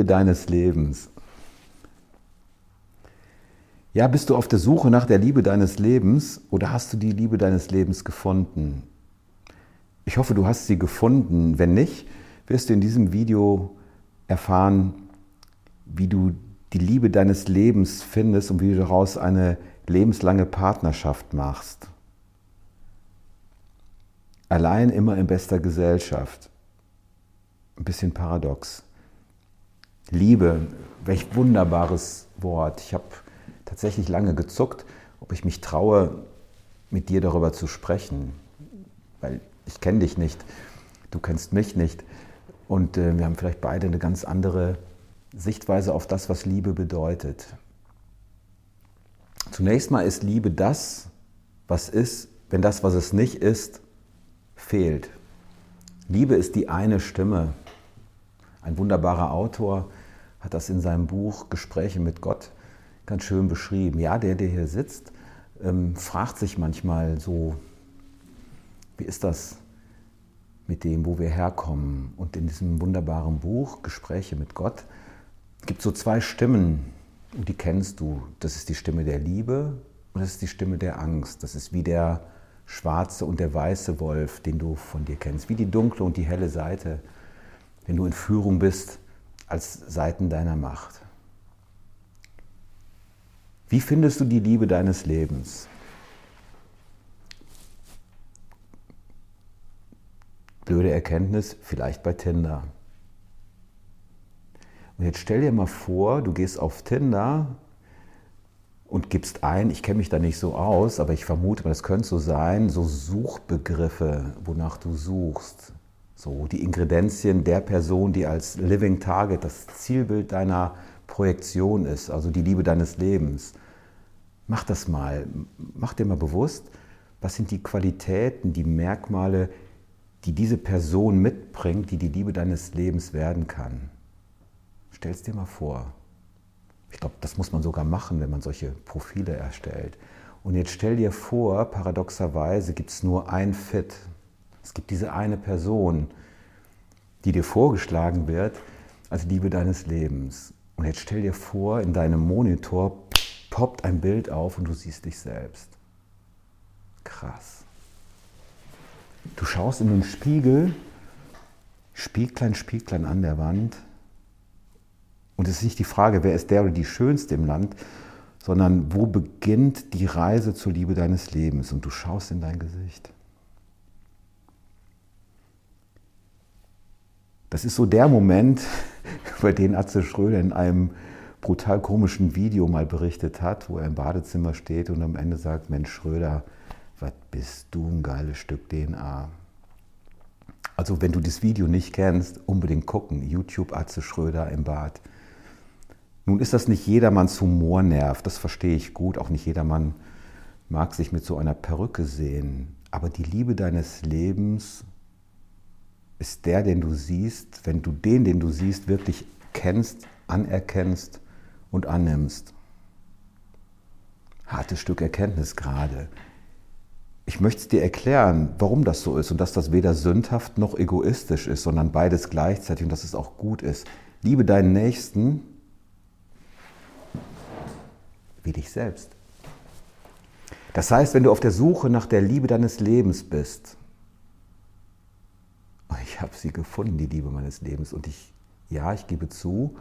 Liebe deines Lebens. Ja, bist du auf der Suche nach der Liebe deines Lebens oder hast du die Liebe deines Lebens gefunden? Ich hoffe, du hast sie gefunden. Wenn nicht, wirst du in diesem Video erfahren, wie du die Liebe deines Lebens findest und wie du daraus eine lebenslange Partnerschaft machst. Allein immer in bester Gesellschaft. Ein bisschen paradox. Liebe, welch wunderbares Wort. Ich habe tatsächlich lange gezuckt, ob ich mich traue, mit dir darüber zu sprechen. Weil ich kenne dich nicht, du kennst mich nicht. Und äh, wir haben vielleicht beide eine ganz andere Sichtweise auf das, was Liebe bedeutet. Zunächst mal ist Liebe das, was ist, wenn das, was es nicht ist, fehlt. Liebe ist die eine Stimme. Ein wunderbarer Autor hat das in seinem Buch Gespräche mit Gott ganz schön beschrieben. Ja, der, der hier sitzt, ähm, fragt sich manchmal so, wie ist das mit dem, wo wir herkommen? Und in diesem wunderbaren Buch Gespräche mit Gott gibt es so zwei Stimmen, und die kennst du. Das ist die Stimme der Liebe und das ist die Stimme der Angst. Das ist wie der schwarze und der weiße Wolf, den du von dir kennst, wie die dunkle und die helle Seite, wenn du in Führung bist als Seiten deiner Macht. Wie findest du die Liebe deines Lebens? Blöde Erkenntnis, vielleicht bei Tinder. Und jetzt stell dir mal vor, du gehst auf Tinder und gibst ein, ich kenne mich da nicht so aus, aber ich vermute, das könnte so sein, so Suchbegriffe, wonach du suchst. So die Ingredienzien der Person, die als Living Target das Zielbild deiner Projektion ist, also die Liebe deines Lebens. Mach das mal, mach dir mal bewusst, was sind die Qualitäten, die Merkmale, die diese Person mitbringt, die die Liebe deines Lebens werden kann. Stell es dir mal vor. Ich glaube, das muss man sogar machen, wenn man solche Profile erstellt. Und jetzt stell dir vor, paradoxerweise gibt es nur ein Fit, es gibt diese eine Person, die dir vorgeschlagen wird als Liebe deines Lebens. Und jetzt stell dir vor, in deinem Monitor poppt ein Bild auf und du siehst dich selbst. Krass. Du schaust in den Spiegel, Spieglein, Spieglein an der Wand. Und es ist nicht die Frage, wer ist der oder die Schönste im Land, sondern wo beginnt die Reise zur Liebe deines Lebens? Und du schaust in dein Gesicht. Das ist so der Moment, über den Atze Schröder in einem brutal komischen Video mal berichtet hat, wo er im Badezimmer steht und am Ende sagt, Mensch Schröder, was bist du ein geiles Stück DNA. Also wenn du das Video nicht kennst, unbedingt gucken. YouTube Atze Schröder im Bad. Nun ist das nicht jedermanns Humornerv, das verstehe ich gut. Auch nicht jedermann mag sich mit so einer Perücke sehen. Aber die Liebe deines Lebens ist der, den du siehst, wenn du den, den du siehst, wirklich kennst, anerkennst und annimmst. Hartes Stück Erkenntnis gerade. Ich möchte es dir erklären, warum das so ist und dass das weder sündhaft noch egoistisch ist, sondern beides gleichzeitig und dass es auch gut ist. Liebe deinen Nächsten wie dich selbst. Das heißt, wenn du auf der Suche nach der Liebe deines Lebens bist, ich habe sie gefunden, die Liebe meines Lebens. Und ich, ja, ich gebe zu,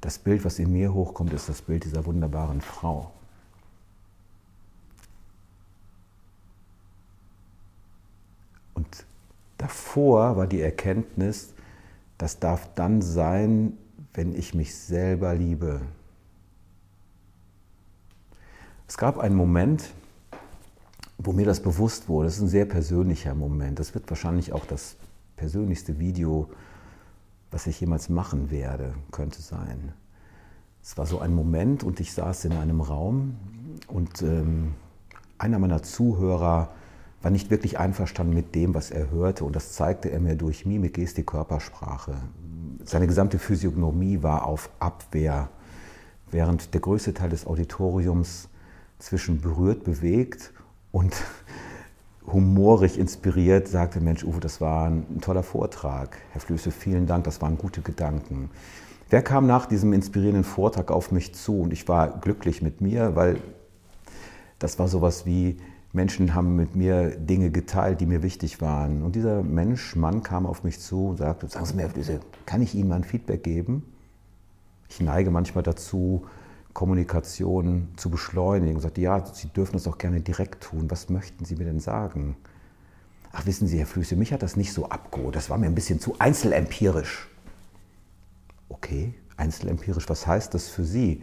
das Bild, was in mir hochkommt, ist das Bild dieser wunderbaren Frau. Und davor war die Erkenntnis, das darf dann sein, wenn ich mich selber liebe. Es gab einen Moment, wo mir das bewusst wurde. Das ist ein sehr persönlicher Moment. Das wird wahrscheinlich auch das persönlichste Video, was ich jemals machen werde, könnte sein. Es war so ein Moment und ich saß in einem Raum und ähm, einer meiner Zuhörer war nicht wirklich einverstanden mit dem, was er hörte und das zeigte er mir durch Mimik, Gestik, Körpersprache. Seine gesamte Physiognomie war auf Abwehr, während der größte Teil des Auditoriums zwischen berührt, bewegt und humorig inspiriert sagte, Mensch, Uwe, das war ein, toller Vortrag. Herr Flöße, vielen Dank, das waren gute Gedanken. Wer kam nach diesem inspirierenden Vortrag auf mich zu? Und ich war glücklich mit mir, weil das war sowas wie, Menschen haben mit mir Dinge geteilt, die mir wichtig waren. Und dieser Mensch, Mann, kam auf mich zu und sagte, sagen Sie mir, Herr Flöße, kann ich Ihnen mal ein Feedback geben? Ich neige manchmal dazu, Kommunikation zu beschleunigen. Und sagte, ja, Sie dürfen das auch gerne direkt tun. Was möchten Sie mir denn sagen? Ach, wissen Sie, Herr Flüsse, mich hat das nicht so abgeholt. Das war mir ein bisschen zu einzelempirisch. Okay, einzelempirisch, was heißt das für Sie?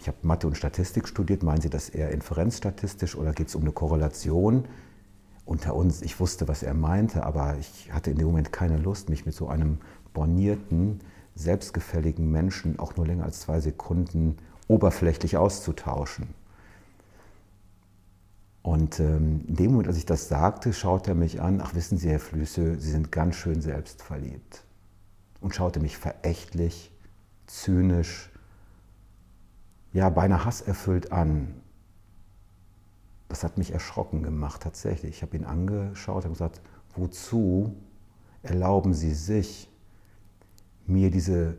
Ich habe Mathe und Statistik studiert. Meinen Sie das eher inferenzstatistisch oder geht es um eine Korrelation? Unter uns, ich wusste, was er meinte, aber ich hatte in dem Moment keine Lust, mich mit so einem bornierten, selbstgefälligen Menschen auch nur länger als zwei Sekunden oberflächlich auszutauschen. Und ähm, in dem Moment, als ich das sagte, schaute er mich an, ach wissen Sie, Herr Flüsse, Sie sind ganz schön selbstverliebt. Und schaute mich verächtlich, zynisch, ja, beinahe hasserfüllt an. Das hat mich erschrocken gemacht, tatsächlich. Ich habe ihn angeschaut und gesagt, wozu erlauben Sie sich, mir diese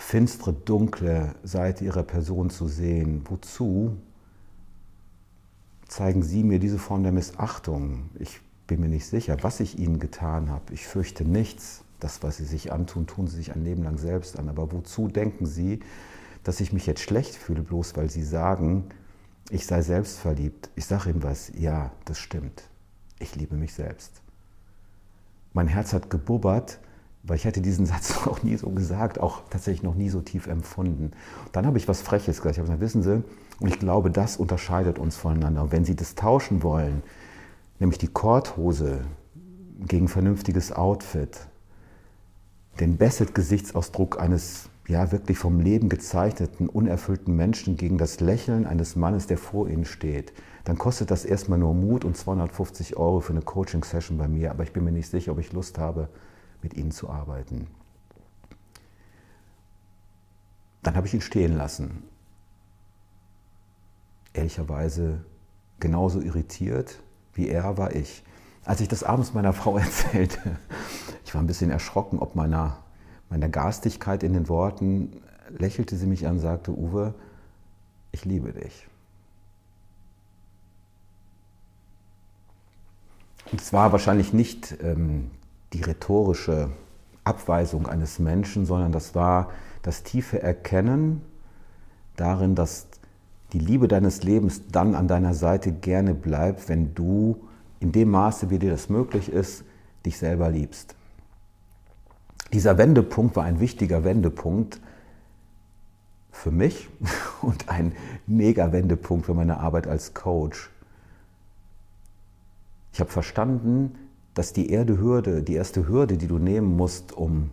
finstere, dunkle Seite ihrer Person zu sehen. Wozu zeigen Sie mir diese Form der Missachtung? Ich bin mir nicht sicher, was ich Ihnen getan habe. Ich fürchte nichts. Das, was Sie sich antun, tun Sie sich ein Leben lang selbst an. Aber wozu denken Sie, dass ich mich jetzt schlecht fühle, bloß weil Sie sagen, ich sei selbstverliebt? Ich sage Ihnen was, ja, das stimmt. Ich liebe mich selbst. Mein Herz hat gebubbert, weil ich hätte diesen Satz auch nie so gesagt, auch tatsächlich noch nie so tief empfunden. Dann habe ich was Freches gesagt. Ich habe gesagt, wissen Sie, und ich glaube, das unterscheidet uns voneinander. Und wenn Sie das tauschen wollen, nämlich die Korthose gegen vernünftiges Outfit, den Bassett-Gesichtsausdruck eines ja wirklich vom Leben gezeichneten, unerfüllten Menschen gegen das Lächeln eines Mannes, der vor Ihnen steht, dann kostet das erstmal nur Mut und 250 Euro für eine Coaching-Session bei mir. Aber ich bin mir nicht sicher, ob ich Lust habe, mit ihnen zu arbeiten. Dann habe ich ihn stehen lassen. Ehrlicherweise genauso irritiert wie er war ich. Als ich das abends meiner Frau erzählte, ich war ein bisschen erschrocken ob meiner, meiner Garstigkeit in den Worten, lächelte sie mich an und sagte, Uwe, ich liebe dich. Und es war wahrscheinlich nicht ähm, die rhetorische Abweisung eines Menschen, sondern das war das tiefe Erkennen darin, dass die Liebe deines Lebens dann an deiner Seite gerne bleibt, wenn du in dem Maße, wie dir das möglich ist, dich selber liebst. Dieser Wendepunkt war ein wichtiger Wendepunkt für mich und ein mega Wendepunkt für meine Arbeit als Coach. Ich habe verstanden, dass die Erde Hürde, die erste Hürde, die du nehmen musst, um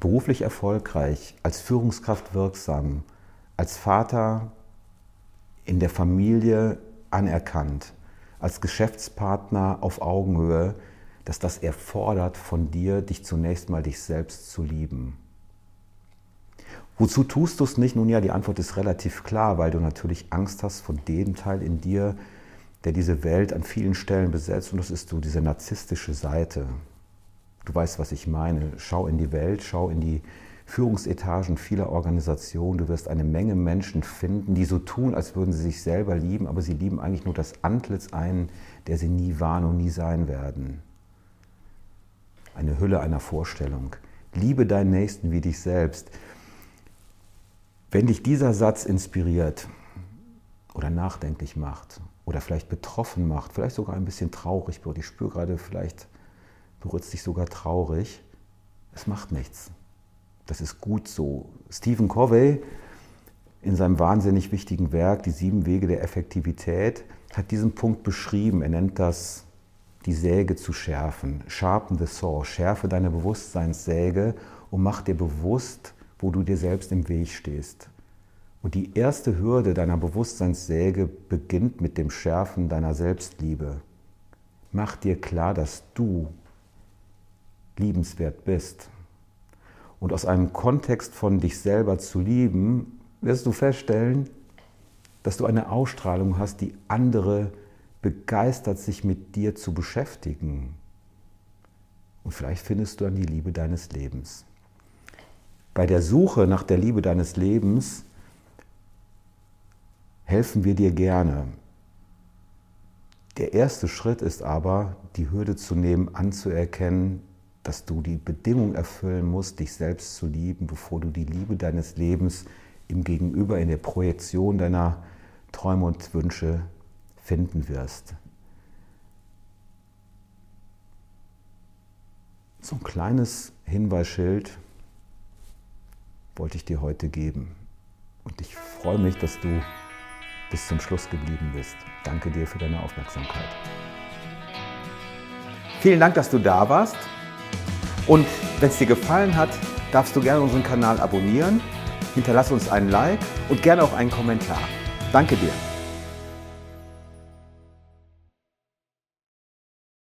beruflich erfolgreich, als Führungskraft wirksam, als Vater in der Familie anerkannt, als Geschäftspartner auf Augenhöhe, dass das erfordert von dir, dich zunächst mal dich selbst zu lieben. Wozu tust du es nicht? Nun ja, die Antwort ist relativ klar, weil du natürlich Angst hast von dem Teil in dir, der diese Welt an vielen Stellen besetzt und das ist so diese narzisstische Seite. Du weißt, was ich meine. Schau in die Welt, schau in die Führungsetagen vieler Organisationen. Du wirst eine Menge Menschen finden, die so tun, als würden sie sich selber lieben, aber sie lieben eigentlich nur das Antlitz einen, der sie nie waren und nie sein werden. Eine Hülle einer Vorstellung. Liebe deinen Nächsten wie dich selbst. Wenn dich dieser Satz inspiriert oder nachdenklich macht oder vielleicht betroffen macht, vielleicht sogar ein bisschen traurig wird. Ich spüre gerade, vielleicht berührt es dich sogar traurig. Es macht nichts. Das ist gut so. Stephen Covey in seinem wahnsinnig wichtigen Werk Die sieben Wege der Effektivität hat diesen Punkt beschrieben. Er nennt das die Säge zu schärfen. Sharpen the saw. Schärfe deine Bewusstseinssäge und mach dir bewusst, wo du dir selbst im Weg stehst. Und die erste Hürde deiner Bewusstseinssäge beginnt mit dem Schärfen deiner Selbstliebe. Mach dir klar, dass du liebenswert bist. Und aus einem Kontext von dich selber zu lieben, wirst du feststellen, dass du eine Ausstrahlung hast, die andere begeistert, sich mit dir zu beschäftigen. Und vielleicht findest du dann die Liebe deines Lebens. Bei der Suche nach der Liebe deines Lebens helfen wir dir gerne. Der erste Schritt ist aber, die Hürde zu nehmen, anzuerkennen, dass du die Bedingung erfüllen musst, dich selbst zu lieben, bevor du die Liebe deines Lebens im Gegenüber, in der Projektion deiner Träume und Wünsche finden wirst. So ein kleines Hinweisschild wollte ich dir heute geben. Und ich freue mich, dass du bis zum Schluss geblieben bist. Danke dir für deine Aufmerksamkeit. Vielen Dank, dass du da warst. Und wenn es dir gefallen hat, darfst du gerne unseren Kanal abonnieren, hinterlass uns einen Like und gerne auch einen Kommentar. Danke dir.